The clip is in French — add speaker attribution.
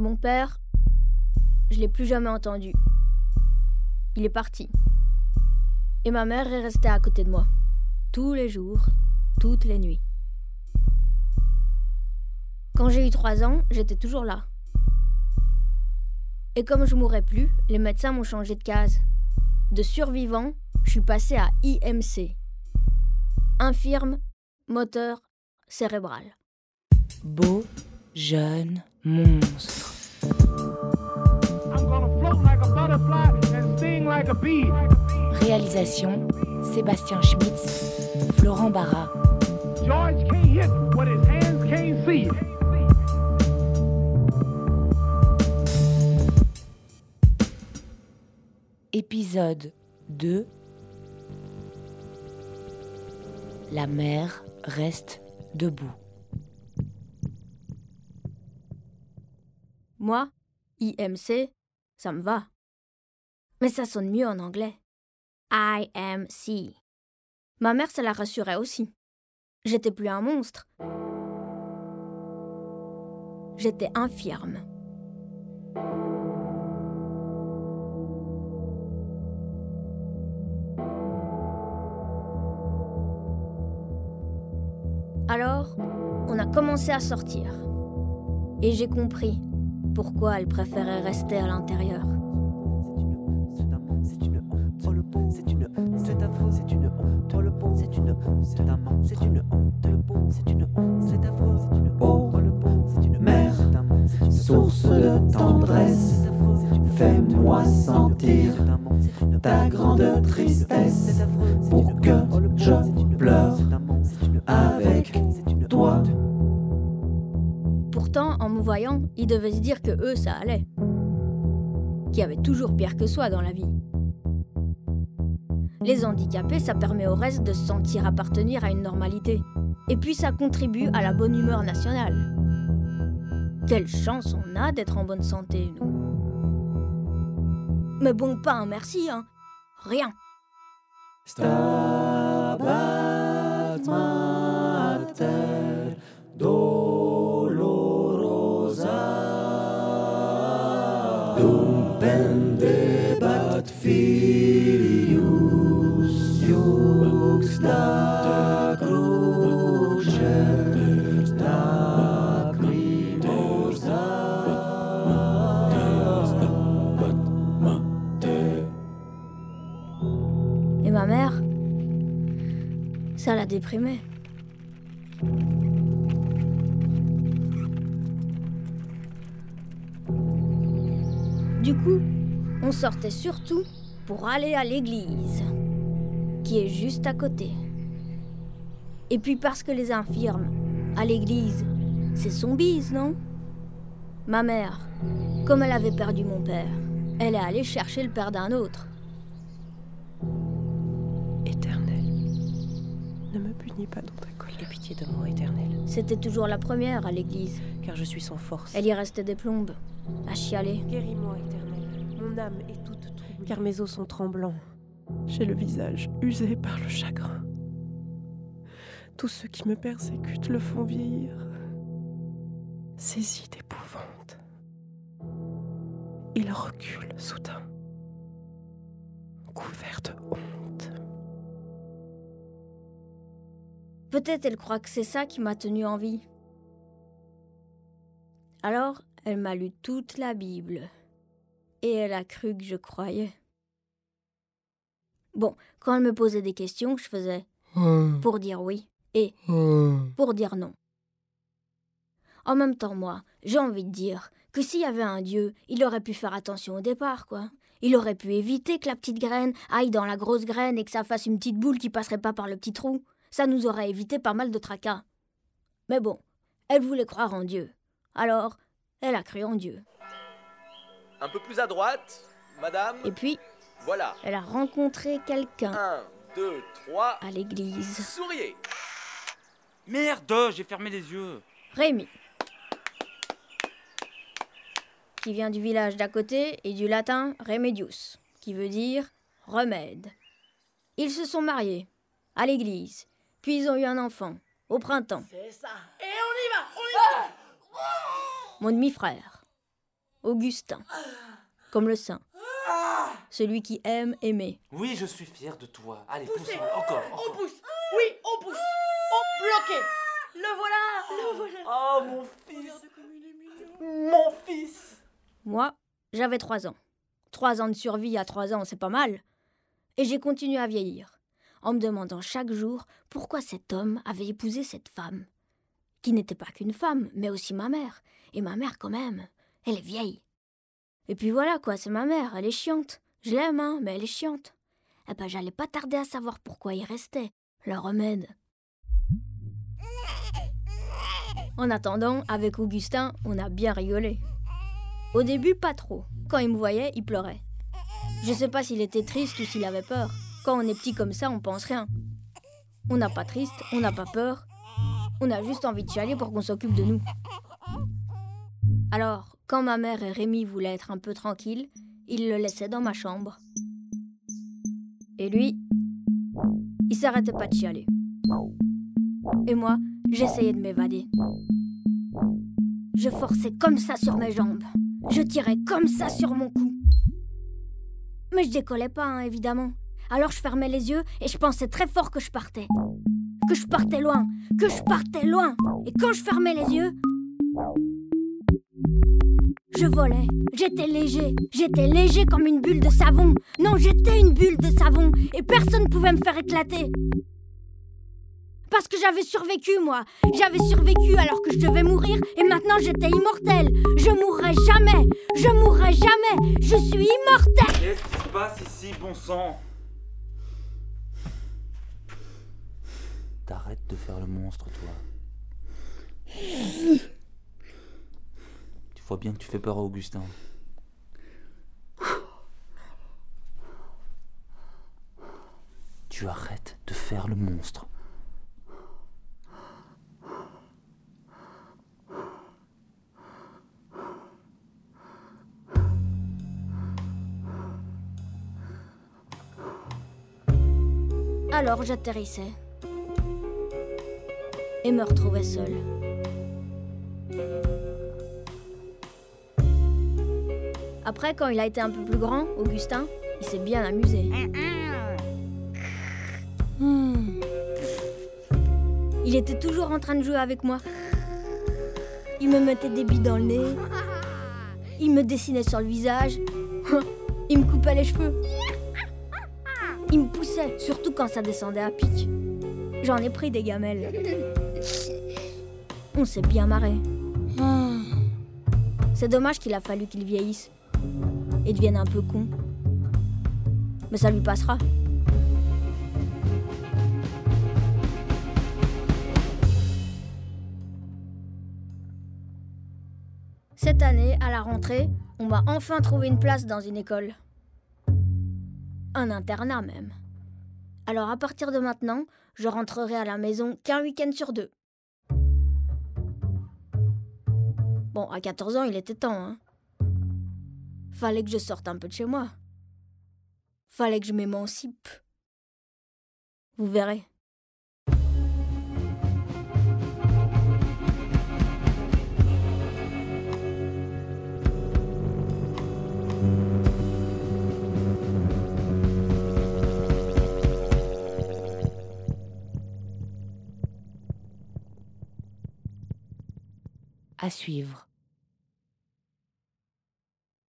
Speaker 1: Mon père, je l'ai plus jamais entendu. Il est parti. Et ma mère est restée à côté de moi. Tous les jours, toutes les nuits. Quand j'ai eu trois ans, j'étais toujours là. Et comme je mourrais plus, les médecins m'ont changé de case. De survivant, je suis passé à IMC. Infirme, moteur, cérébral.
Speaker 2: Beau, jeune, monstre. Réalisation Sébastien Schmitz, Florent Barra. George can't hit what his hands can't see. Épisode 2 La mer reste debout.
Speaker 1: Moi, IMC, ça me va. Mais ça sonne mieux en anglais. IMC. Ma mère, ça la rassurait aussi. J'étais plus un monstre. J'étais infirme. Alors, on a commencé à sortir. Et j'ai compris pourquoi elle préférait rester à l'intérieur. Affreux, c'est une honte, le c'est une honte, c'est c'est une honte, le c'est une honte, c'est affreux, c'est une honte, le c'est une mère, source de tendresse, fais-moi sentir ta grande tristesse pour que je pleure avec toi. Pourtant, en me voyant, il devait se dire que eux, ça allait. Qu'il y avait toujours pire que soi dans la vie. Les handicapés, ça permet au reste de se sentir appartenir à une normalité. Et puis ça contribue à la bonne humeur nationale. Quelle chance on a d'être en bonne santé, nous. Mais bon, pas un merci, hein. Rien. Et ça l'a déprimée. Du coup, on sortait surtout pour aller à l'église, qui est juste à côté. Et puis parce que les infirmes, à l'église, c'est son bise, non? Ma mère, comme elle avait perdu mon père, elle est allée chercher le père d'un autre.
Speaker 3: Punis pas dans ta colère.
Speaker 2: Aie pitié de moi, éternel.
Speaker 1: C'était toujours la première à l'église.
Speaker 2: Car je suis sans force.
Speaker 1: Elle y restait des plombes, à chialer.
Speaker 3: Guéris-moi, éternel. Mon âme est toute troublée. Car mes os sont tremblants. J'ai le visage usé par le chagrin. Tous ceux qui me persécutent le font vieillir. Saisi d'épouvante. Il recule soudain, couvert de honte.
Speaker 1: Peut-être elle croit que c'est ça qui m'a tenu en vie. Alors, elle m'a lu toute la Bible. Et elle a cru que je croyais. Bon, quand elle me posait des questions, je faisais pour dire oui et pour dire non. En même temps, moi, j'ai envie de dire que s'il y avait un Dieu, il aurait pu faire attention au départ, quoi. Il aurait pu éviter que la petite graine aille dans la grosse graine et que ça fasse une petite boule qui passerait pas par le petit trou. Ça nous aurait évité pas mal de tracas. Mais bon, elle voulait croire en Dieu. Alors, elle a cru en Dieu.
Speaker 4: Un peu plus à droite, madame.
Speaker 1: Et puis,
Speaker 4: voilà.
Speaker 1: Elle a rencontré quelqu'un.
Speaker 4: Un, deux, trois.
Speaker 1: À l'église.
Speaker 4: Souriez.
Speaker 5: Merde, j'ai fermé les yeux.
Speaker 1: Rémi. Qui vient du village d'à côté et du latin remedius, qui veut dire remède. Ils se sont mariés à l'église, puis ils ont eu un enfant au printemps.
Speaker 6: C'est ça. Et on y va, on y va.
Speaker 1: Mon demi-frère. Augustin. Comme le saint. Celui qui aime aimer.
Speaker 5: Oui, je suis fier de toi. Allez,
Speaker 6: Poussez.
Speaker 5: pousse encore.
Speaker 6: On pousse Oui, on pousse On bloqué Le voilà Le voilà
Speaker 5: Oh, mon fils Mon fils
Speaker 1: Moi, j'avais trois ans. Trois ans de survie à trois ans, c'est pas mal. Et j'ai continué à vieillir, en me demandant chaque jour pourquoi cet homme avait épousé cette femme, qui n'était pas qu'une femme, mais aussi ma mère. Et ma mère, quand même, elle est vieille. Et puis voilà, quoi, c'est ma mère, elle est chiante. Je l'aime, hein, mais elle est chiante. Eh ben, j'allais pas tarder à savoir pourquoi il restait, le remède. En attendant, avec Augustin, on a bien rigolé. Au début, pas trop. Quand il me voyait, il pleurait. Je sais pas s'il était triste ou s'il avait peur. Quand on est petit comme ça, on pense rien. On n'a pas triste, on n'a pas peur. On a juste envie de chialer pour qu'on s'occupe de nous. Alors, quand ma mère et Rémi voulaient être un peu tranquilles, ils le laissaient dans ma chambre. Et lui, il s'arrêtait pas de chialer. Et moi, j'essayais de m'évader. Je forçais comme ça sur mes jambes. Je tirais comme ça sur mon cou. Mais je décollais pas, hein, évidemment. Alors je fermais les yeux et je pensais très fort que je partais. Que je partais loin, que je partais loin. Et quand je fermais les yeux, je volais. J'étais léger. J'étais léger comme une bulle de savon. Non, j'étais une bulle de savon. Et personne ne pouvait me faire éclater. Parce que j'avais survécu, moi. J'avais survécu alors que je devais mourir. Et maintenant, j'étais immortelle. Je mourrai jamais. Je mourrai jamais. Je suis immortelle.
Speaker 5: Qu'est-ce qui se passe ici, bon sang? T'arrêtes de faire le monstre, toi. Tu vois bien que tu fais peur à Augustin. Tu arrêtes de faire le monstre.
Speaker 1: Alors j'atterrissais. Et me retrouvais seule. Après, quand il a été un peu plus grand, Augustin, il s'est bien amusé. Hmm. Il était toujours en train de jouer avec moi. Il me mettait des billes dans le nez. Il me dessinait sur le visage. Il me coupait les cheveux. Il me poussait, surtout quand ça descendait à pic. J'en ai pris des gamelles. On s'est bien marré. C'est dommage qu'il a fallu qu'il vieillisse et devienne un peu con. Mais ça lui passera. Cette année, à la rentrée, on m'a enfin trouvé une place dans une école. Un internat même. Alors à partir de maintenant, je rentrerai à la maison qu'un week-end sur deux. Bon, à 14 ans, il était temps, hein. Fallait que je sorte un peu de chez moi. Fallait que je m'émancipe. Vous verrez.
Speaker 2: Suivre.